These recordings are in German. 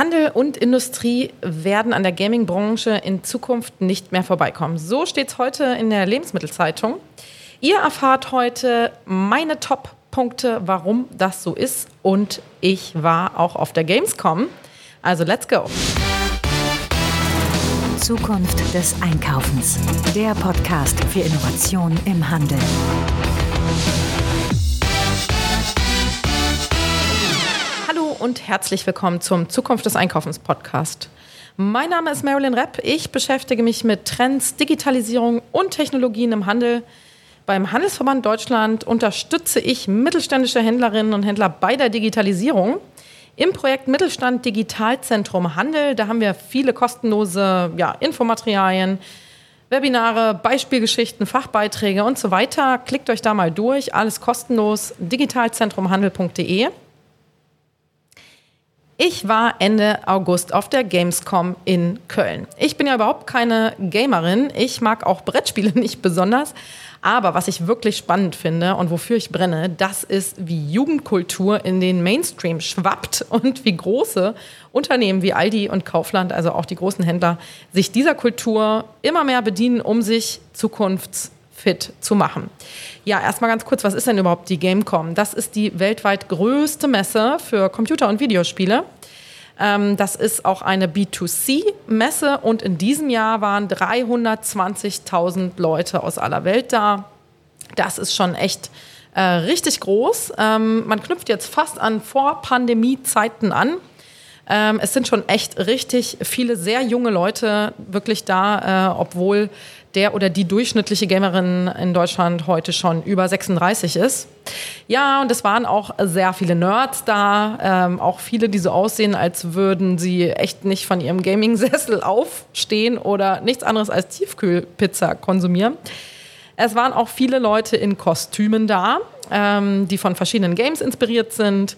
Handel und Industrie werden an der Gaming-Branche in Zukunft nicht mehr vorbeikommen. So steht es heute in der Lebensmittelzeitung. Ihr erfahrt heute meine Top-Punkte, warum das so ist. Und ich war auch auf der Gamescom. Also let's go. Zukunft des Einkaufens. Der Podcast für Innovation im Handel. Und herzlich willkommen zum Zukunft des Einkaufens Podcast. Mein Name ist Marilyn Repp. Ich beschäftige mich mit Trends, Digitalisierung und Technologien im Handel. Beim Handelsverband Deutschland unterstütze ich mittelständische Händlerinnen und Händler bei der Digitalisierung. Im Projekt Mittelstand Digitalzentrum Handel, da haben wir viele kostenlose ja, Infomaterialien, Webinare, Beispielgeschichten, Fachbeiträge und so weiter. Klickt euch da mal durch, alles kostenlos. digitalzentrumhandel.de. Ich war Ende August auf der Gamescom in Köln. Ich bin ja überhaupt keine Gamerin. Ich mag auch Brettspiele nicht besonders. Aber was ich wirklich spannend finde und wofür ich brenne, das ist, wie Jugendkultur in den Mainstream schwappt und wie große Unternehmen wie Aldi und Kaufland, also auch die großen Händler, sich dieser Kultur immer mehr bedienen, um sich zukunfts fit zu machen. Ja, erstmal ganz kurz, was ist denn überhaupt die Gamecom? Das ist die weltweit größte Messe für Computer- und Videospiele. Ähm, das ist auch eine B2C-Messe und in diesem Jahr waren 320.000 Leute aus aller Welt da. Das ist schon echt äh, richtig groß. Ähm, man knüpft jetzt fast an Vor-Pandemie-Zeiten an. Ähm, es sind schon echt richtig viele sehr junge Leute wirklich da, äh, obwohl der oder die durchschnittliche Gamerin in Deutschland heute schon über 36 ist. Ja, und es waren auch sehr viele Nerds da, ähm, auch viele, die so aussehen, als würden sie echt nicht von ihrem Gaming-Sessel aufstehen oder nichts anderes als Tiefkühlpizza konsumieren. Es waren auch viele Leute in Kostümen da, ähm, die von verschiedenen Games inspiriert sind.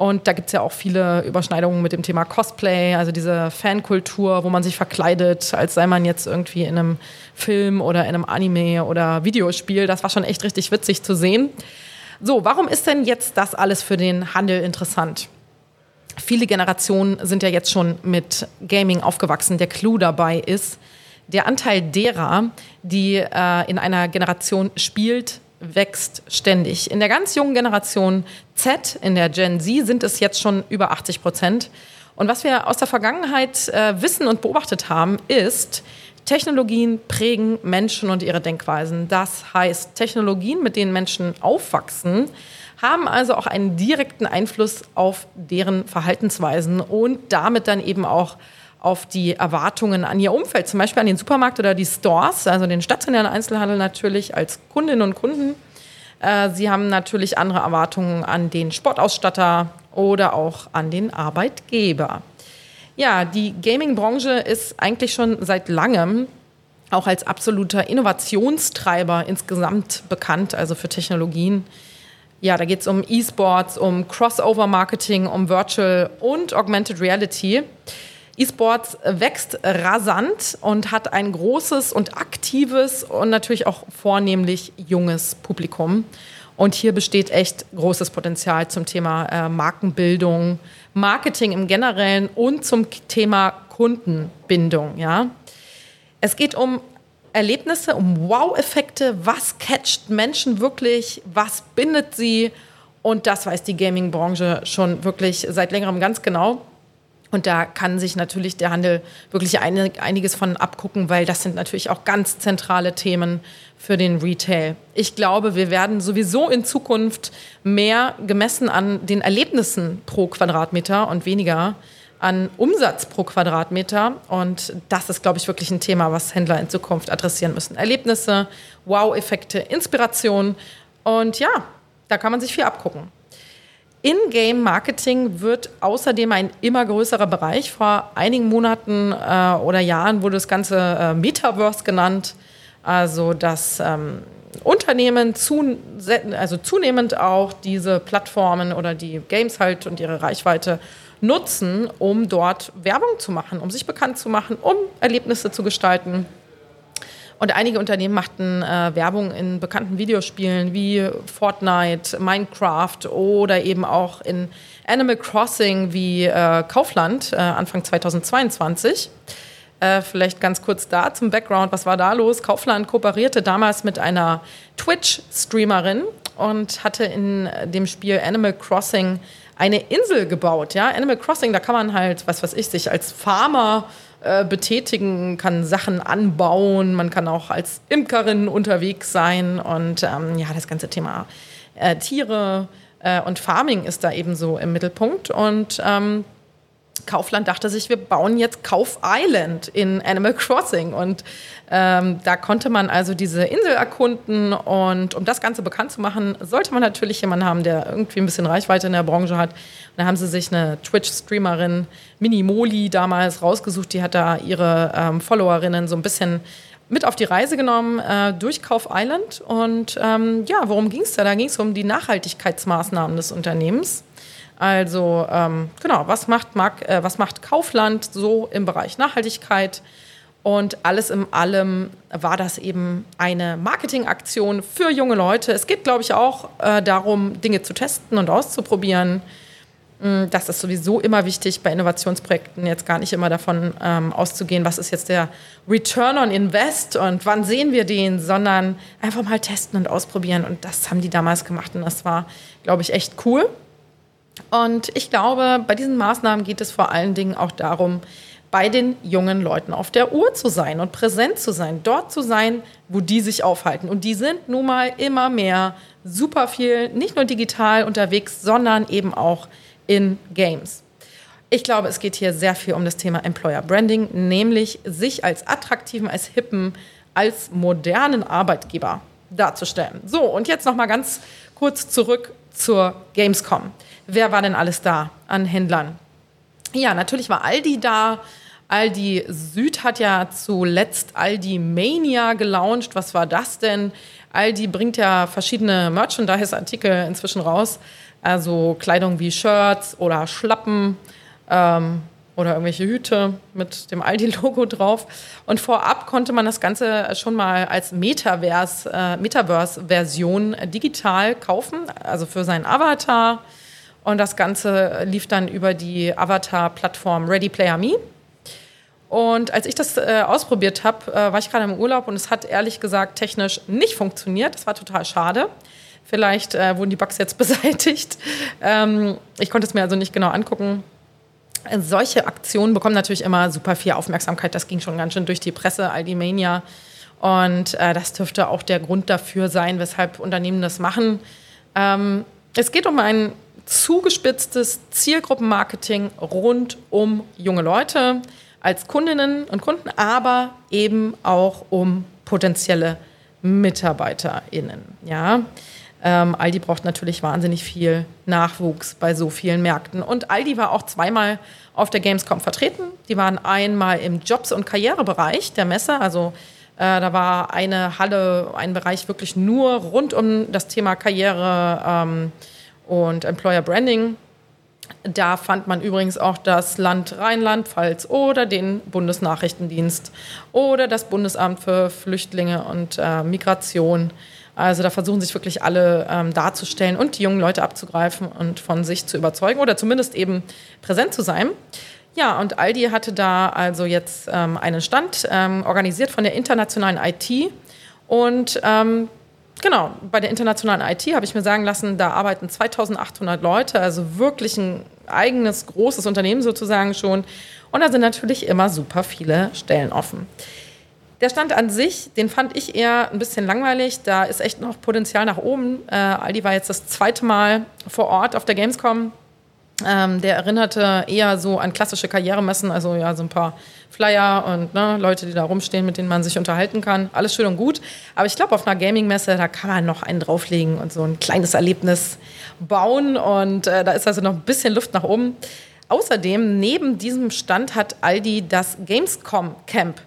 Und da gibt es ja auch viele Überschneidungen mit dem Thema Cosplay, also diese Fankultur, wo man sich verkleidet, als sei man jetzt irgendwie in einem Film oder in einem Anime oder Videospiel. Das war schon echt richtig witzig zu sehen. So, warum ist denn jetzt das alles für den Handel interessant? Viele Generationen sind ja jetzt schon mit Gaming aufgewachsen. Der Clou dabei ist, der Anteil derer, die äh, in einer Generation spielt, wächst ständig. In der ganz jungen Generation Z, in der Gen Z, sind es jetzt schon über 80 Prozent. Und was wir aus der Vergangenheit äh, wissen und beobachtet haben, ist, Technologien prägen Menschen und ihre Denkweisen. Das heißt, Technologien, mit denen Menschen aufwachsen, haben also auch einen direkten Einfluss auf deren Verhaltensweisen und damit dann eben auch auf die Erwartungen an ihr Umfeld, zum Beispiel an den Supermarkt oder die Stores, also den stationären Einzelhandel natürlich als Kundinnen und Kunden. Äh, sie haben natürlich andere Erwartungen an den Sportausstatter oder auch an den Arbeitgeber. Ja, die Gaming-Branche ist eigentlich schon seit langem auch als absoluter Innovationstreiber insgesamt bekannt, also für Technologien. Ja, da geht es um E-Sports, um Crossover-Marketing, um Virtual und Augmented Reality. E-Sports wächst rasant und hat ein großes und aktives und natürlich auch vornehmlich junges Publikum. Und hier besteht echt großes Potenzial zum Thema äh, Markenbildung, Marketing im Generellen und zum Thema Kundenbindung. Ja? Es geht um Erlebnisse, um Wow-Effekte. Was catcht Menschen wirklich? Was bindet sie? Und das weiß die Gaming-Branche schon wirklich seit längerem ganz genau. Und da kann sich natürlich der Handel wirklich einiges von abgucken, weil das sind natürlich auch ganz zentrale Themen für den Retail. Ich glaube, wir werden sowieso in Zukunft mehr gemessen an den Erlebnissen pro Quadratmeter und weniger an Umsatz pro Quadratmeter. Und das ist, glaube ich, wirklich ein Thema, was Händler in Zukunft adressieren müssen. Erlebnisse, Wow-Effekte, Inspiration. Und ja, da kann man sich viel abgucken. In-Game-Marketing wird außerdem ein immer größerer Bereich. Vor einigen Monaten äh, oder Jahren wurde das Ganze äh, Metaverse genannt. Also, dass ähm, Unternehmen zu, also zunehmend auch diese Plattformen oder die Games halt und ihre Reichweite nutzen, um dort Werbung zu machen, um sich bekannt zu machen, um Erlebnisse zu gestalten. Und einige Unternehmen machten äh, Werbung in bekannten Videospielen wie Fortnite, Minecraft oder eben auch in Animal Crossing wie äh, Kaufland äh, Anfang 2022. Äh, vielleicht ganz kurz da zum Background, was war da los? Kaufland kooperierte damals mit einer Twitch-Streamerin und hatte in dem Spiel Animal Crossing eine Insel gebaut. Ja? Animal Crossing, da kann man halt, was weiß ich, sich als Farmer äh, betätigen, kann Sachen anbauen, man kann auch als Imkerin unterwegs sein und ähm, ja, das ganze Thema äh, Tiere äh, und Farming ist da eben so im Mittelpunkt und ähm, Kaufland dachte sich, wir bauen jetzt Kauf Island in Animal Crossing. Und ähm, da konnte man also diese Insel erkunden. Und um das Ganze bekannt zu machen, sollte man natürlich jemanden haben, der irgendwie ein bisschen Reichweite in der Branche hat. Und da haben sie sich eine Twitch-Streamerin, Minimoli, damals rausgesucht. Die hat da ihre ähm, Followerinnen so ein bisschen mit auf die Reise genommen äh, durch Kauf Island. Und ähm, ja, worum ging es da? Da ging es um die Nachhaltigkeitsmaßnahmen des Unternehmens. Also ähm, genau, was macht, Mark, äh, was macht Kaufland so im Bereich Nachhaltigkeit? Und alles in allem war das eben eine Marketingaktion für junge Leute. Es geht, glaube ich, auch äh, darum, Dinge zu testen und auszuprobieren. Mm, das ist sowieso immer wichtig bei Innovationsprojekten, jetzt gar nicht immer davon ähm, auszugehen, was ist jetzt der Return on Invest und wann sehen wir den, sondern einfach mal testen und ausprobieren. Und das haben die damals gemacht und das war, glaube ich, echt cool. Und ich glaube, bei diesen Maßnahmen geht es vor allen Dingen auch darum, bei den jungen Leuten auf der Uhr zu sein und präsent zu sein, dort zu sein, wo die sich aufhalten. Und die sind nun mal immer mehr super viel, nicht nur digital unterwegs, sondern eben auch in Games. Ich glaube, es geht hier sehr viel um das Thema Employer Branding, nämlich sich als attraktiven, als hippen, als modernen Arbeitgeber darzustellen. So, und jetzt noch mal ganz kurz zurück zur Gamescom. Wer war denn alles da an Händlern? Ja, natürlich war Aldi da. Aldi Süd hat ja zuletzt Aldi Mania gelauncht. Was war das denn? Aldi bringt ja verschiedene Merchandise-Artikel inzwischen raus. Also Kleidung wie Shirts oder Schlappen ähm, oder irgendwelche Hüte mit dem Aldi-Logo drauf. Und vorab konnte man das Ganze schon mal als Metaverse, äh, Metaverse-Version digital kaufen, also für seinen Avatar und das Ganze lief dann über die Avatar-Plattform Ready Player Me. Und als ich das äh, ausprobiert habe, äh, war ich gerade im Urlaub und es hat ehrlich gesagt technisch nicht funktioniert. Das war total schade. Vielleicht äh, wurden die Bugs jetzt beseitigt. Ähm, ich konnte es mir also nicht genau angucken. Solche Aktionen bekommen natürlich immer super viel Aufmerksamkeit. Das ging schon ganz schön durch die Presse, Aldi Mania. Und äh, das dürfte auch der Grund dafür sein, weshalb Unternehmen das machen. Ähm, es geht um ein zugespitztes Zielgruppenmarketing rund um junge Leute als Kundinnen und Kunden, aber eben auch um potenzielle MitarbeiterInnen. Ja? Ähm, Aldi braucht natürlich wahnsinnig viel Nachwuchs bei so vielen Märkten. Und Aldi war auch zweimal auf der Gamescom vertreten. Die waren einmal im Jobs- und Karrierebereich der Messe. Also äh, da war eine Halle, ein Bereich wirklich nur rund um das Thema Karriere. Ähm, und Employer Branding. Da fand man übrigens auch das Land Rheinland-Pfalz oder den Bundesnachrichtendienst oder das Bundesamt für Flüchtlinge und äh, Migration. Also da versuchen sich wirklich alle ähm, darzustellen und die jungen Leute abzugreifen und von sich zu überzeugen oder zumindest eben präsent zu sein. Ja, und Aldi hatte da also jetzt ähm, einen Stand ähm, organisiert von der internationalen IT und ähm, Genau, bei der internationalen IT habe ich mir sagen lassen, da arbeiten 2800 Leute, also wirklich ein eigenes großes Unternehmen sozusagen schon. Und da sind natürlich immer super viele Stellen offen. Der Stand an sich, den fand ich eher ein bisschen langweilig. Da ist echt noch Potenzial nach oben. Äh, Aldi war jetzt das zweite Mal vor Ort auf der Gamescom. Ähm, der erinnerte eher so an klassische Karrieremessen, also ja, so ein paar Flyer und ne, Leute, die da rumstehen, mit denen man sich unterhalten kann. Alles schön und gut. Aber ich glaube, auf einer Gaming-Messe, da kann man noch einen drauflegen und so ein kleines Erlebnis bauen. Und äh, da ist also noch ein bisschen Luft nach oben. Außerdem, neben diesem Stand hat Aldi das Gamescom Camp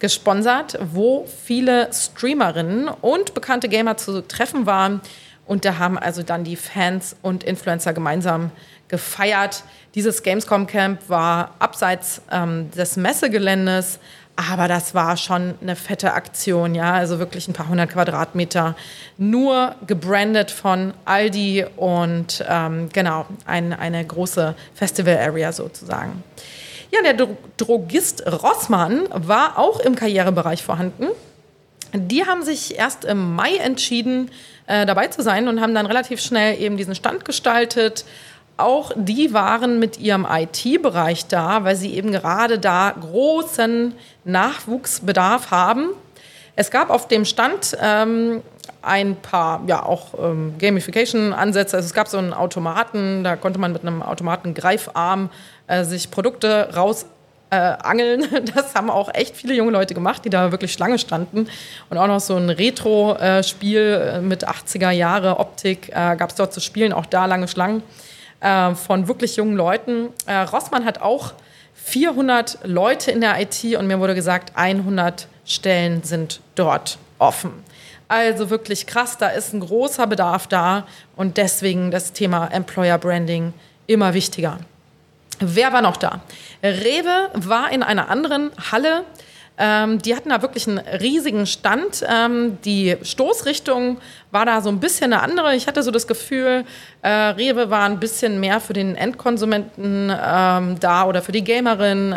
gesponsert, wo viele Streamerinnen und bekannte Gamer zu treffen waren. Und da haben also dann die Fans und Influencer gemeinsam gefeiert. Dieses Gamescom Camp war abseits ähm, des Messegeländes, Aber das war schon eine fette Aktion, ja. Also wirklich ein paar hundert Quadratmeter nur gebrandet von Aldi und ähm, genau, ein, eine große Festival-Area sozusagen. Ja, der Drogist Rossmann war auch im Karrierebereich vorhanden. Die haben sich erst im Mai entschieden, äh, dabei zu sein und haben dann relativ schnell eben diesen Stand gestaltet. Auch die waren mit ihrem IT-Bereich da, weil sie eben gerade da großen Nachwuchsbedarf haben. Es gab auf dem Stand ähm, ein paar, ja, auch ähm, Gamification-Ansätze. Also es gab so einen Automaten, da konnte man mit einem Automaten-Greifarm äh, sich Produkte raus äh. Das haben auch echt viele junge Leute gemacht, die da wirklich Schlange standen. Und auch noch so ein Retro-Spiel äh, mit 80er Jahre Optik äh, gab es dort zu spielen, auch da lange Schlangen äh, von wirklich jungen Leuten. Äh, Rossmann hat auch 400 Leute in der IT und mir wurde gesagt, 100 Stellen sind dort offen. Also wirklich krass, da ist ein großer Bedarf da und deswegen das Thema Employer Branding immer wichtiger. Wer war noch da? Rewe war in einer anderen Halle. Ähm, die hatten da wirklich einen riesigen Stand. Ähm, die Stoßrichtung war da so ein bisschen eine andere. Ich hatte so das Gefühl, äh, Rewe war ein bisschen mehr für den Endkonsumenten ähm, da oder für die Gamerin.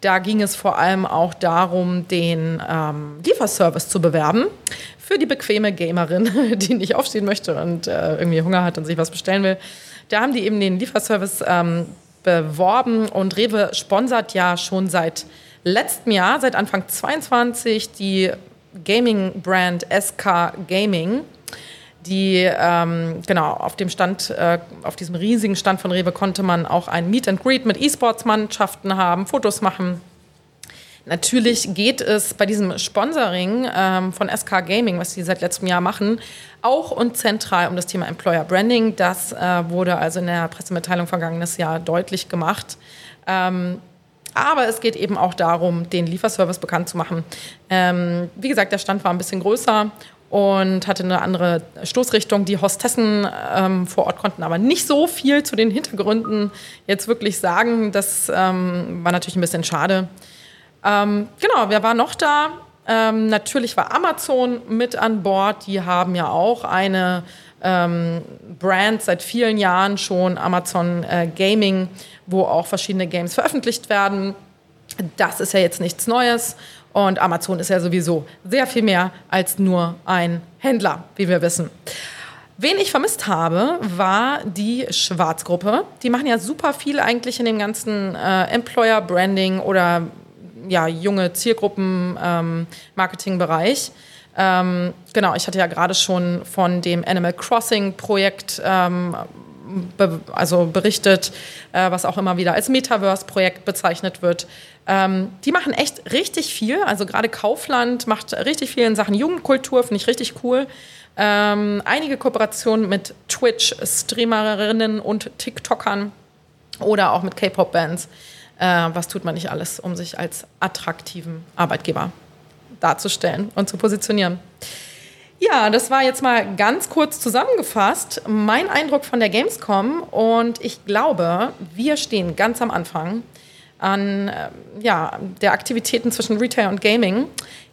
Da ging es vor allem auch darum, den ähm, Lieferservice zu bewerben für die bequeme Gamerin, die nicht aufstehen möchte und äh, irgendwie Hunger hat und sich was bestellen will. Da haben die eben den Lieferservice ähm, beworben und Rewe sponsert ja schon seit letztem Jahr, seit Anfang 22, die Gaming-Brand SK Gaming die ähm, genau auf dem Stand, äh, auf diesem riesigen Stand von Rewe konnte man auch ein Meet and Greet mit E-Sports-Mannschaften haben, Fotos machen. Natürlich geht es bei diesem Sponsoring ähm, von SK Gaming, was sie seit letztem Jahr machen, auch und zentral um das Thema Employer Branding. Das äh, wurde also in der Pressemitteilung vergangenes Jahr deutlich gemacht. Ähm, aber es geht eben auch darum, den Lieferservice bekannt zu machen. Ähm, wie gesagt, der Stand war ein bisschen größer und hatte eine andere Stoßrichtung. Die Hostessen ähm, vor Ort konnten aber nicht so viel zu den Hintergründen jetzt wirklich sagen. Das ähm, war natürlich ein bisschen schade. Ähm, genau, wer war noch da? Ähm, natürlich war Amazon mit an Bord. Die haben ja auch eine ähm, Brand seit vielen Jahren schon, Amazon äh, Gaming, wo auch verschiedene Games veröffentlicht werden. Das ist ja jetzt nichts Neues. Und Amazon ist ja sowieso sehr viel mehr als nur ein Händler, wie wir wissen. Wen ich vermisst habe, war die Schwarzgruppe. Die machen ja super viel eigentlich in dem ganzen äh, Employer Branding oder ja, junge Zielgruppen-Marketing-Bereich. Ähm, ähm, genau, ich hatte ja gerade schon von dem Animal Crossing-Projekt ähm, be also berichtet, äh, was auch immer wieder als Metaverse-Projekt bezeichnet wird. Ähm, die machen echt richtig viel. Also gerade Kaufland macht richtig viel in Sachen Jugendkultur, finde ich richtig cool. Ähm, einige Kooperationen mit Twitch-Streamerinnen und TikTokern oder auch mit K-Pop-Bands. Äh, was tut man nicht alles, um sich als attraktiven Arbeitgeber darzustellen und zu positionieren? Ja, das war jetzt mal ganz kurz zusammengefasst mein Eindruck von der Gamescom. Und ich glaube, wir stehen ganz am Anfang an äh, ja, der Aktivitäten zwischen Retail und Gaming.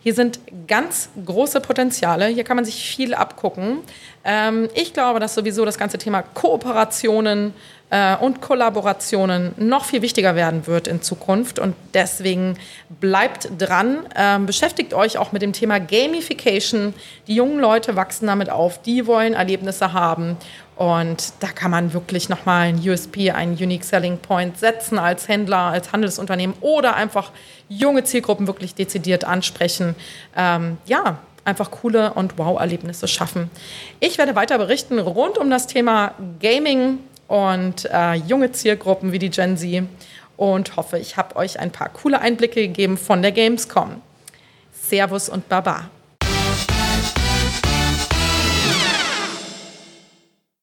Hier sind ganz große Potenziale. Hier kann man sich viel abgucken. Ähm, ich glaube, dass sowieso das ganze Thema Kooperationen äh, und Kollaborationen noch viel wichtiger werden wird in Zukunft. Und deswegen bleibt dran, äh, beschäftigt euch auch mit dem Thema Gamification. Die jungen Leute wachsen damit auf, die wollen Erlebnisse haben. Und da kann man wirklich nochmal ein USP, einen Unique Selling Point setzen als Händler, als Handelsunternehmen oder einfach junge Zielgruppen wirklich dezidiert ansprechen. Ähm, ja, einfach coole und Wow-Erlebnisse schaffen. Ich werde weiter berichten rund um das Thema Gaming und äh, junge Zielgruppen wie die Gen Z und hoffe, ich habe euch ein paar coole Einblicke gegeben von der Gamescom. Servus und Baba.